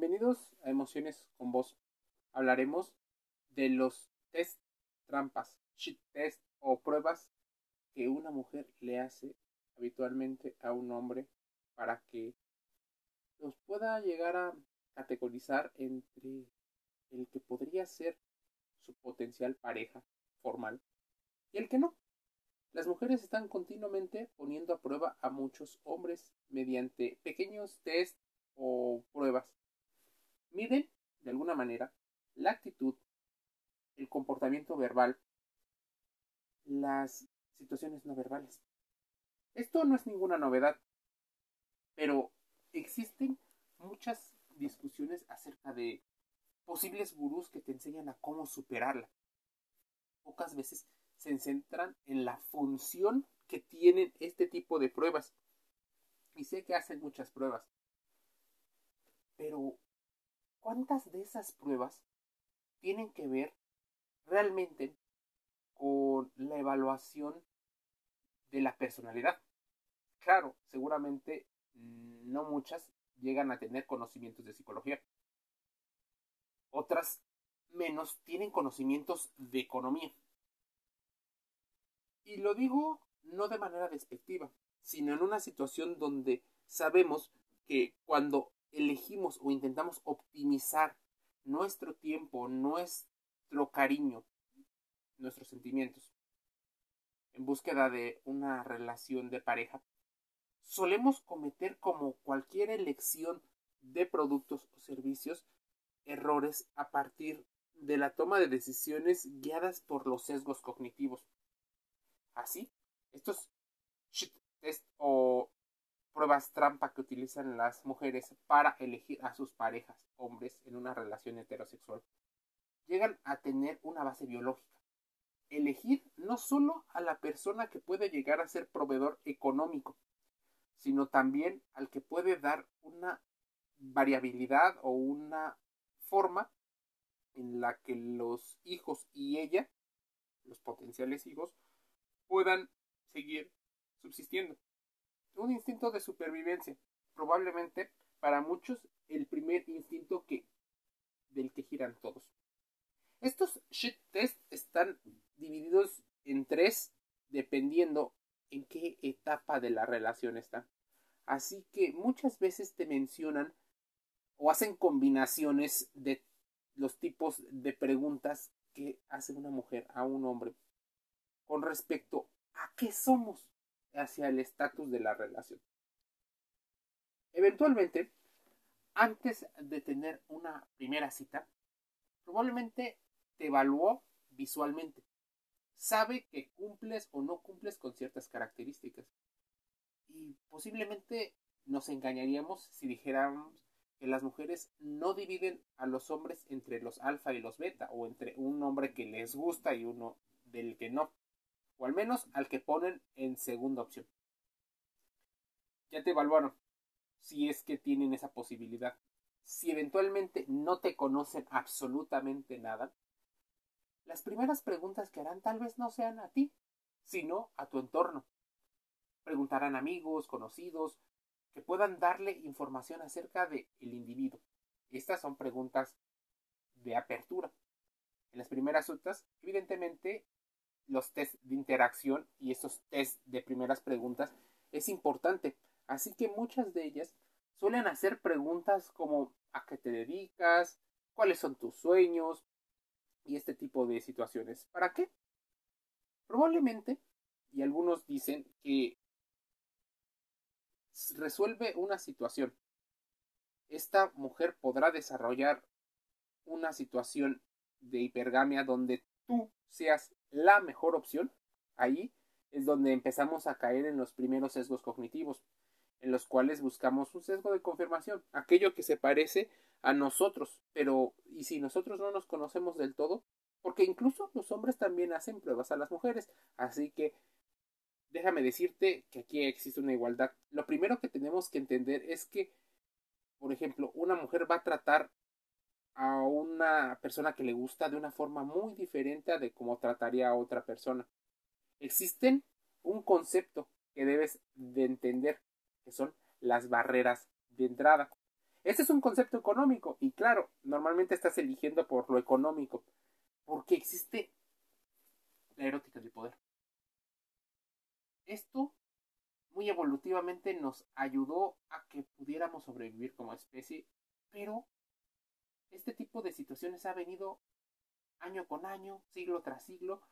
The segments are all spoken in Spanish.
Bienvenidos a Emociones con Vos. Hablaremos de los test trampas, shit test o pruebas que una mujer le hace habitualmente a un hombre para que los pueda llegar a categorizar entre el que podría ser su potencial pareja formal y el que no. Las mujeres están continuamente poniendo a prueba a muchos hombres mediante pequeños test o pruebas. Miden, de alguna manera, la actitud, el comportamiento verbal, las situaciones no verbales. Esto no es ninguna novedad, pero existen muchas discusiones acerca de posibles gurús que te enseñan a cómo superarla. Pocas veces se centran en la función que tienen este tipo de pruebas. Y sé que hacen muchas pruebas. Pero, ¿cuántas de esas pruebas tienen que ver realmente con la evaluación de la personalidad? Claro, seguramente no muchas llegan a tener conocimientos de psicología. Otras menos tienen conocimientos de economía. Y lo digo no de manera despectiva, sino en una situación donde sabemos que cuando elegimos o intentamos optimizar nuestro tiempo, nuestro cariño, nuestros sentimientos, en búsqueda de una relación de pareja, solemos cometer como cualquier elección de productos o servicios errores a partir de la toma de decisiones guiadas por los sesgos cognitivos. Así, estos shit test o pruebas trampa que utilizan las mujeres para elegir a sus parejas hombres en una relación heterosexual llegan a tener una base biológica. Elegir no solo a la persona que puede llegar a ser proveedor económico, sino también al que puede dar una variabilidad o una forma en la que los hijos y ella, los potenciales hijos, puedan seguir subsistiendo. Un instinto de supervivencia, probablemente para muchos el primer instinto que del que giran todos. Estos shit tests están divididos en tres dependiendo en qué etapa de la relación están. Así que muchas veces te mencionan o hacen combinaciones de los tipos de preguntas que hace una mujer a un hombre con respecto a qué somos hacia el estatus de la relación. Eventualmente, antes de tener una primera cita, probablemente te evaluó visualmente. Sabe que cumples o no cumples con ciertas características. Y posiblemente nos engañaríamos si dijéramos que las mujeres no dividen a los hombres entre los alfa y los beta, o entre un hombre que les gusta y uno del que no, o al menos al que ponen en segunda opción. Ya te evaluaron, si es que tienen esa posibilidad. Si eventualmente no te conocen absolutamente nada, las primeras preguntas que harán tal vez no sean a ti, sino a tu entorno. Preguntarán amigos, conocidos, que puedan darle información acerca del el individuo. Estas son preguntas de apertura. En las primeras citas, evidentemente, los test de interacción y esos test de primeras preguntas es importante. Así que muchas de ellas suelen hacer preguntas como ¿a qué te dedicas? ¿Cuáles son tus sueños? Y este tipo de situaciones. ¿Para qué? Probablemente, y algunos dicen que resuelve una situación. Esta mujer podrá desarrollar una situación de hipergamia donde tú seas la mejor opción. Ahí es donde empezamos a caer en los primeros sesgos cognitivos, en los cuales buscamos un sesgo de confirmación, aquello que se parece a nosotros, pero ¿y si nosotros no nos conocemos del todo? Porque incluso los hombres también hacen pruebas a las mujeres, así que déjame decirte que aquí existe una igualdad. Lo primero que tenemos que entender es que, por ejemplo, una mujer va a tratar a una persona que le gusta de una forma muy diferente a de cómo trataría a otra persona. Existen un concepto que debes de entender, que son las barreras de entrada. Este es un concepto económico y claro, normalmente estás eligiendo por lo económico, porque existe la erótica del poder. Esto muy evolutivamente nos ayudó a que pudiéramos sobrevivir como especie, pero este tipo de situaciones ha venido año con año, siglo tras siglo,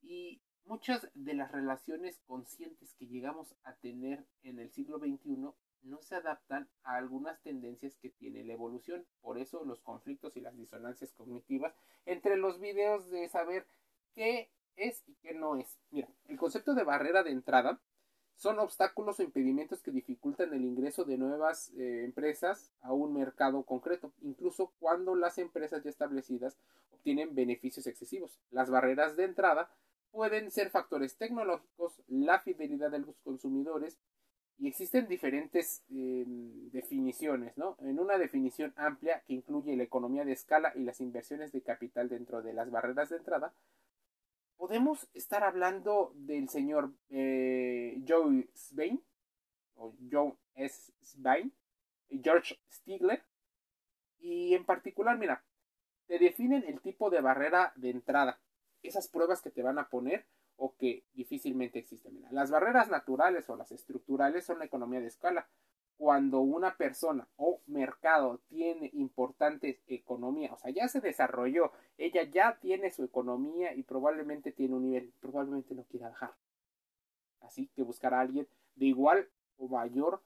y muchas de las relaciones conscientes que llegamos a tener en el siglo XXI no se adaptan a algunas tendencias que tiene la evolución. Por eso los conflictos y las disonancias cognitivas entre los videos de saber qué es y qué no es. Mira, el concepto de barrera de entrada son obstáculos o impedimentos que dificultan el ingreso de nuevas eh, empresas a un mercado concreto, incluso cuando las empresas ya establecidas obtienen beneficios excesivos. Las barreras de entrada pueden ser factores tecnológicos, la fidelidad de los consumidores, y existen diferentes em, definiciones, ¿no? En una definición amplia que incluye la economía de escala y las inversiones de capital dentro de las barreras de entrada, podemos estar hablando del señor eh, Joe Svein, o Joe S. Svein, y George Stigler, y en particular, mira, te definen el tipo de barrera de entrada, esas pruebas que te van a poner o que difícilmente existen. Las barreras naturales o las estructurales son la economía de escala. Cuando una persona o mercado tiene importante economía, o sea, ya se desarrolló, ella ya tiene su economía y probablemente tiene un nivel, probablemente no quiera bajar. Así que buscar a alguien de igual o mayor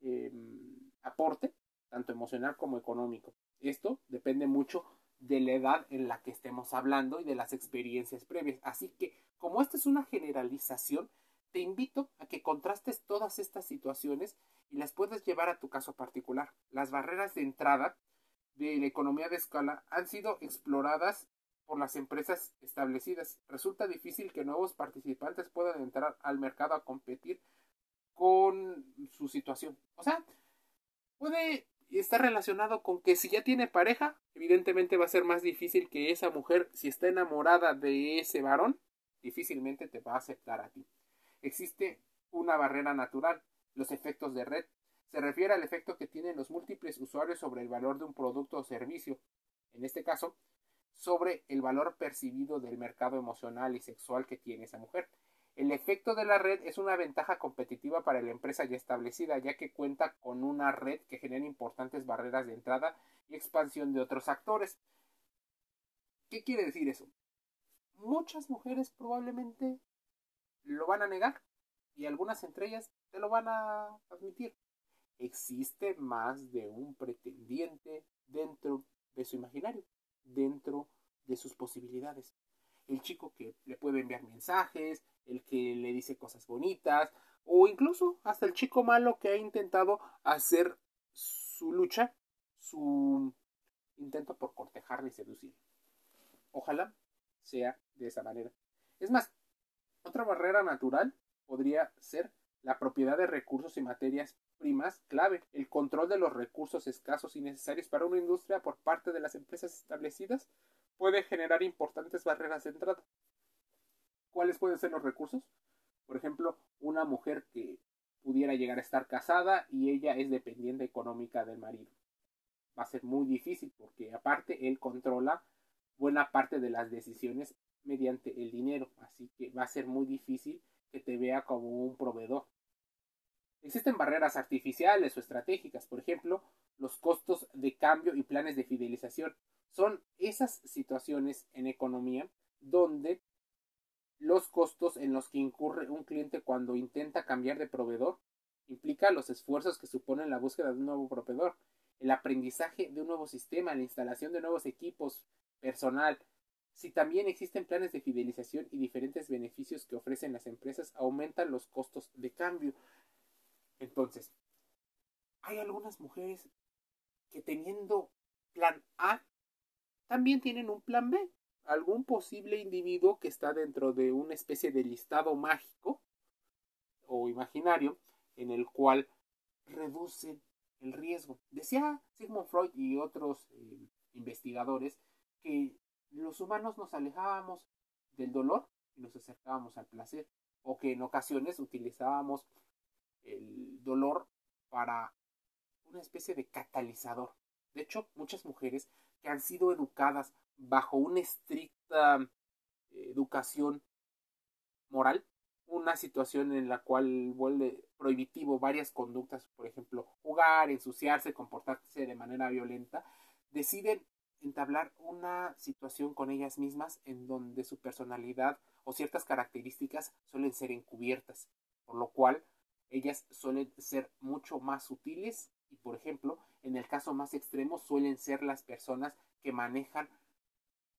em, aporte, tanto emocional como económico. Esto depende mucho de la edad en la que estemos hablando y de las experiencias previas. Así que, como esta es una generalización, te invito a que contrastes todas estas situaciones y las puedas llevar a tu caso particular. Las barreras de entrada de la economía de escala han sido exploradas por las empresas establecidas. Resulta difícil que nuevos participantes puedan entrar al mercado a competir con su situación. O sea, puede está relacionado con que si ya tiene pareja, evidentemente va a ser más difícil que esa mujer, si está enamorada de ese varón, difícilmente te va a aceptar a ti. Existe una barrera natural, los efectos de red. Se refiere al efecto que tienen los múltiples usuarios sobre el valor de un producto o servicio. En este caso, sobre el valor percibido del mercado emocional y sexual que tiene esa mujer. El efecto de la red es una ventaja competitiva para la empresa ya establecida, ya que cuenta con una red que genera importantes barreras de entrada y expansión de otros actores. ¿Qué quiere decir eso? Muchas mujeres probablemente lo van a negar y algunas entre ellas te lo van a admitir. Existe más de un pretendiente dentro de su imaginario, dentro de sus posibilidades el chico que le puede enviar mensajes, el que le dice cosas bonitas, o incluso hasta el chico malo que ha intentado hacer su lucha, su intento por cortejarle y seducir. Ojalá sea de esa manera. Es más, otra barrera natural podría ser la propiedad de recursos y materias primas clave, el control de los recursos escasos y necesarios para una industria por parte de las empresas establecidas puede generar importantes barreras de entrada. ¿Cuáles pueden ser los recursos? Por ejemplo, una mujer que pudiera llegar a estar casada y ella es dependiente económica del marido. Va a ser muy difícil porque aparte él controla buena parte de las decisiones mediante el dinero, así que va a ser muy difícil que te vea como un proveedor. Existen barreras artificiales o estratégicas, por ejemplo, los costos de cambio y planes de fidelización. Son esas situaciones en economía donde los costos en los que incurre un cliente cuando intenta cambiar de proveedor implica los esfuerzos que suponen la búsqueda de un nuevo proveedor, el aprendizaje de un nuevo sistema, la instalación de nuevos equipos, personal. Si también existen planes de fidelización y diferentes beneficios que ofrecen las empresas, aumentan los costos de cambio. Entonces, hay algunas mujeres que teniendo plan A, también tienen un plan B. Algún posible individuo que está dentro de una especie de listado mágico o imaginario en el cual reducen el riesgo. Decía Sigmund Freud y otros eh, investigadores que los humanos nos alejábamos del dolor y nos acercábamos al placer, o que en ocasiones utilizábamos el dolor para una especie de catalizador. De hecho, muchas mujeres que han sido educadas bajo una estricta eh, educación moral, una situación en la cual vuelve prohibitivo varias conductas, por ejemplo, jugar, ensuciarse, comportarse de manera violenta, deciden entablar una situación con ellas mismas en donde su personalidad o ciertas características suelen ser encubiertas, por lo cual ellas suelen ser mucho más sutiles y, por ejemplo, en el caso más extremo suelen ser las personas que manejan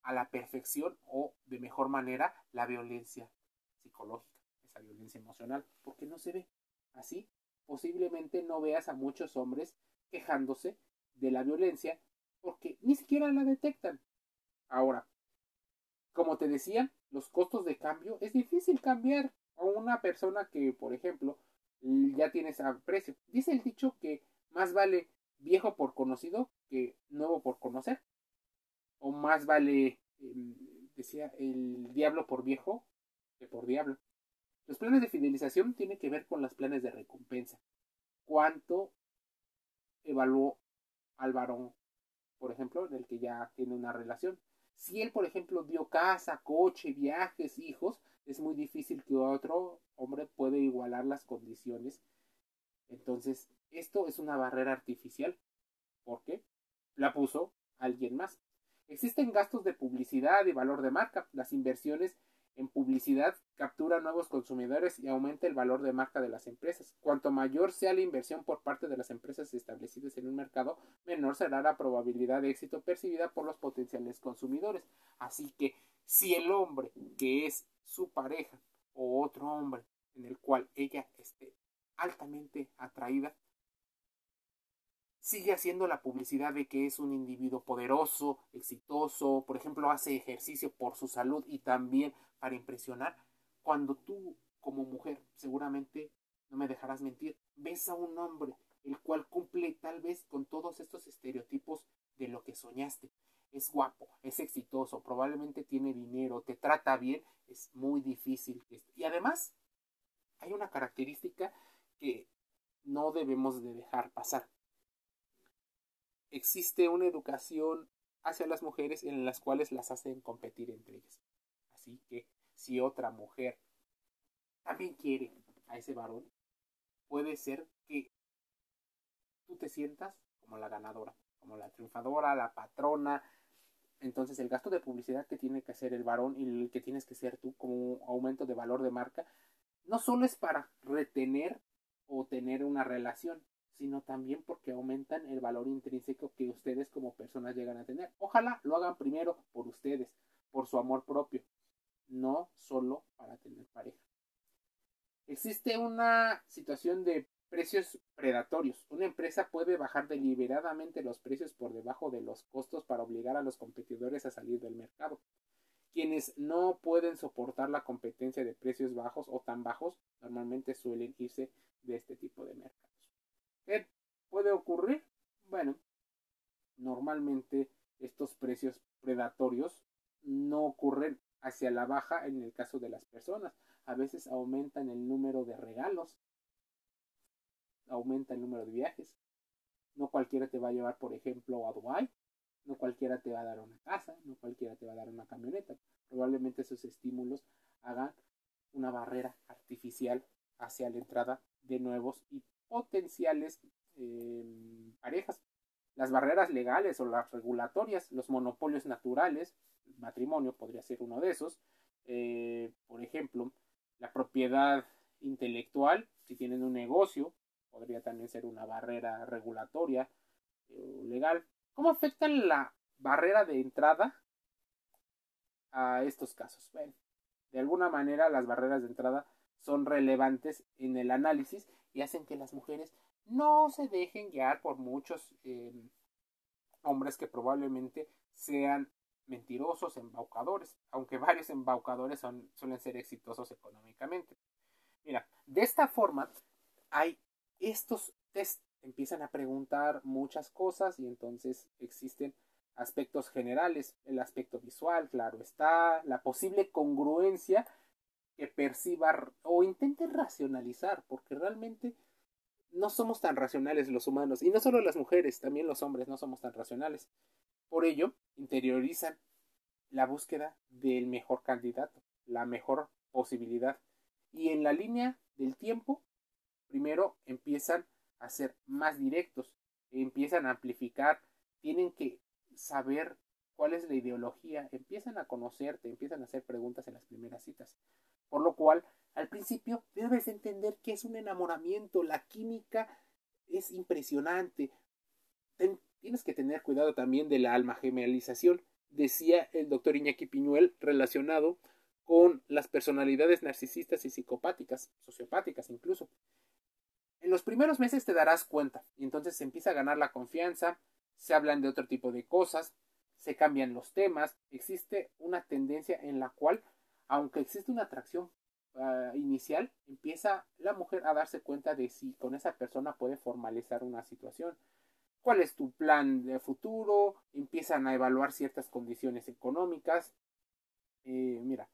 a la perfección o de mejor manera la violencia psicológica, esa violencia emocional, porque no se ve. Así, posiblemente no veas a muchos hombres quejándose de la violencia porque ni siquiera la detectan. Ahora, como te decía, los costos de cambio es difícil cambiar a una persona que, por ejemplo, ya tienes a precio. Dice el dicho que más vale viejo por conocido que nuevo por conocer. O más vale, em, decía, el diablo por viejo que por diablo. Los planes de fidelización tienen que ver con los planes de recompensa. ¿Cuánto evaluó al varón, por ejemplo, del que ya tiene una relación? Si él, por ejemplo, dio casa, coche, viajes, hijos, es muy difícil que otro hombre pueda igualar las condiciones. Entonces, esto es una barrera artificial. ¿Por qué? La puso alguien más. Existen gastos de publicidad y valor de marca. Las inversiones en publicidad captura nuevos consumidores y aumenta el valor de marca de las empresas. Cuanto mayor sea la inversión por parte de las empresas establecidas en un mercado, menor será la probabilidad de éxito percibida por los potenciales consumidores. Así que si el hombre que es su pareja o otro hombre en el cual ella esté altamente atraída, sigue haciendo la publicidad de que es un individuo poderoso, exitoso, por ejemplo, hace ejercicio por su salud y también para impresionar, cuando tú como mujer, seguramente no me dejarás mentir, ves a un hombre el cual cumple tal vez con todos estos estereotipos de lo que soñaste. Es guapo, es exitoso, probablemente tiene dinero, te trata bien, es muy difícil. Y además, hay una característica que no debemos de dejar pasar existe una educación hacia las mujeres en las cuales las hacen competir entre ellas. Así que si otra mujer también quiere a ese varón, puede ser que tú te sientas como la ganadora, como la triunfadora, la patrona. Entonces el gasto de publicidad que tiene que hacer el varón y el que tienes que ser tú como aumento de valor de marca, no solo es para retener o tener una relación, sino también porque aumentan el valor intrínseco que ustedes como personas llegan a tener. Ojalá lo hagan primero por ustedes, por su amor propio, no solo para tener pareja. Existe una situación de precios predatorios. Una empresa puede bajar deliberadamente los precios por debajo de los costos para obligar a los competidores a salir del mercado. Quienes no pueden soportar la competencia de precios bajos o tan bajos normalmente suelen irse de este tipo de mercado. ¿Qué puede ocurrir? Bueno, normalmente estos precios predatorios no ocurren hacia la baja en el caso de las personas. A veces aumentan el número de regalos, aumenta el número de viajes. No cualquiera te va a llevar, por ejemplo, a Dubai. No cualquiera te va a dar una casa, no cualquiera te va a dar una camioneta. Probablemente esos estímulos hagan una barrera artificial hacia la entrada de nuevos y potenciales em, parejas. Las barreras legales o las regulatorias, los monopolios naturales, el matrimonio podría ser uno de esos. Eh, por ejemplo, la propiedad intelectual, si tienen un negocio, podría también ser una barrera regulatoria o legal. ¿Cómo afecta la barrera de entrada a estos casos? Bueno, de alguna manera las barreras de entrada son relevantes en el análisis y hacen que las mujeres no se dejen guiar por muchos eh, hombres que probablemente sean mentirosos, embaucadores, aunque varios embaucadores son, suelen ser exitosos económicamente. Mira, de esta forma hay estos test, empiezan a preguntar muchas cosas y entonces existen aspectos generales, el aspecto visual, claro está, la posible congruencia que perciba o intente racionalizar, porque realmente no somos tan racionales los humanos, y no solo las mujeres, también los hombres no somos tan racionales. Por ello, interiorizan la búsqueda del mejor candidato, la mejor posibilidad. Y en la línea del tiempo, primero empiezan a ser más directos, empiezan a amplificar, tienen que saber cuál es la ideología, empiezan a conocerte, empiezan a hacer preguntas en las primeras citas. Por lo cual, al principio debes entender que es un enamoramiento, la química es impresionante. tienes que tener cuidado también de la alma gemelización, decía el doctor Iñaki Piñuel, relacionado con las personalidades narcisistas y psicopáticas, sociopáticas incluso. En los primeros meses te darás cuenta y entonces se empieza a ganar la confianza, se hablan de otro tipo de cosas, se cambian los temas, existe una tendencia en la cual, aunque existe una atracción uh, inicial, empieza la mujer a darse cuenta de si con esa persona puede formalizar una situación. ¿Cuál es tu plan de futuro? Empiezan a evaluar ciertas condiciones económicas. Eh, mira,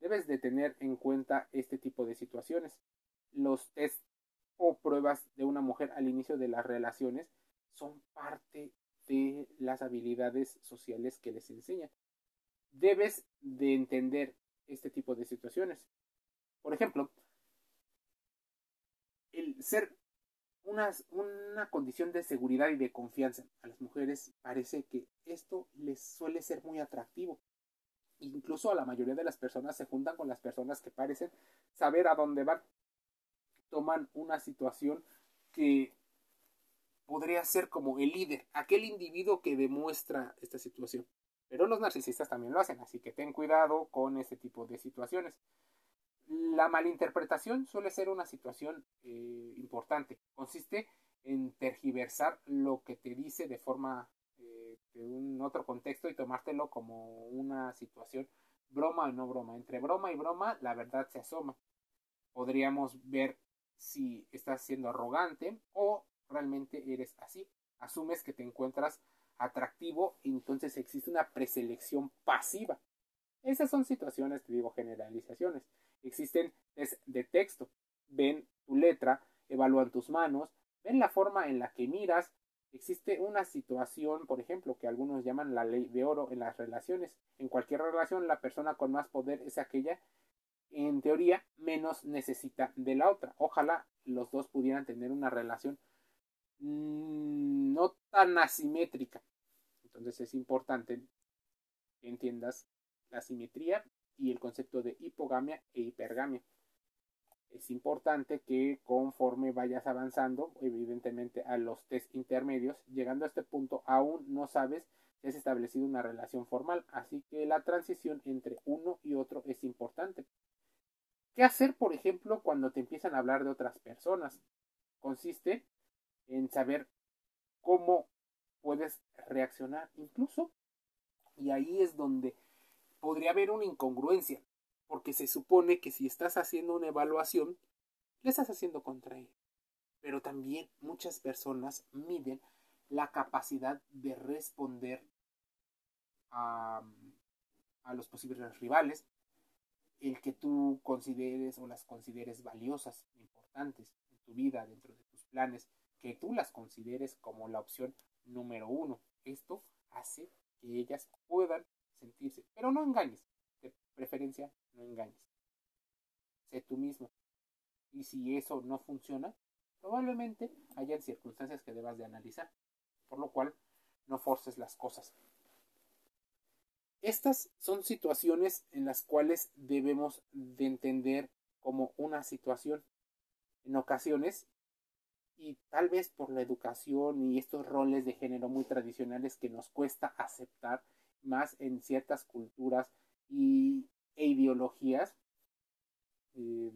debes de tener en cuenta este tipo de situaciones. Los test o pruebas de una mujer al inicio de las relaciones son parte de las habilidades sociales que les enseñan. Debes de entender este tipo de situaciones. Por ejemplo, el ser una, una condición de seguridad y de confianza a las mujeres parece que esto les suele ser muy atractivo. Incluso a la mayoría de las personas se juntan con las personas que parecen saber a dónde van toman una situación que podría ser como el líder, aquel individuo que demuestra esta situación. Pero los narcisistas también lo hacen, así que ten cuidado con ese tipo de situaciones. La malinterpretación suele ser una situación eh, importante. Consiste en tergiversar lo que te dice de forma eh, de un otro contexto y tomártelo como una situación broma o no broma. Entre broma y broma la verdad se asoma. Podríamos ver si estás siendo arrogante o realmente eres así. Asumes que te encuentras atractivo entonces existe una preselección pasiva. Esas son situaciones, te digo, generalizaciones. Existen test de texto. Ven tu letra, evalúan tus manos, ven la forma en la que miras. Existe una situación, por ejemplo, que algunos llaman la ley de oro en las relaciones. En cualquier relación, la persona con más poder es aquella en teoría, menos necesita de la otra. Ojalá los dos pudieran tener una relación mm, no tan asimétrica. Entonces es importante que entiendas la simetría y el concepto de hipogamia e hipergamia. Es importante que conforme vayas avanzando, evidentemente a los test intermedios, llegando a este punto aún no sabes si has establecido una relación formal, así que la transición entre uno y otro es importante. ¿Qué hacer, por ejemplo, cuando te empiezan a hablar de otras personas? Consiste en saber cómo puedes reaccionar incluso. Y ahí es donde podría haber una incongruencia, porque se supone que si estás haciendo una evaluación, le estás haciendo contra él. Pero también muchas personas miden la capacidad de responder a, a los posibles rivales, el que tú consideres o las consideres valiosas, importantes en tu vida, dentro de tus planes, que tú las consideres como la opción número uno. Esto hace que ellas puedan sentirse, pero no engañes, de preferencia no engañes. Sé tú mismo. Y si eso no funciona, probablemente hayan circunstancias que debas de analizar, por lo cual no forces las cosas. Estas son situaciones en las cuales debemos de entender como una situación. En ocasiones, y tal vez por la educación y estos roles de género muy tradicionales que nos cuesta aceptar más en ciertas culturas y, e ideologías, eh,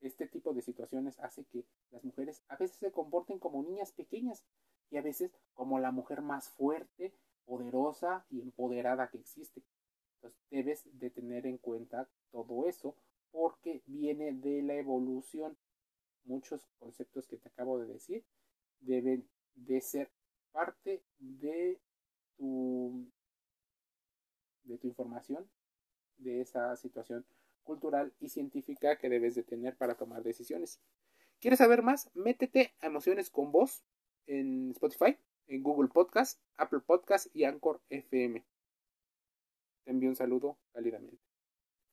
este tipo de situaciones hace que las mujeres a veces se comporten como niñas pequeñas y a veces como la mujer más fuerte poderosa y empoderada que existe. Entonces debes de tener en cuenta todo eso porque viene de la evolución. Muchos conceptos que te acabo de decir deben de ser parte de tu de tu información de esa situación cultural y científica que debes de tener para tomar decisiones. ¿Quieres saber más? Métete a Emociones con Voz en Spotify, en Google Podcast, Apple Podcast y Anchor FM. Te envío un saludo cálidamente.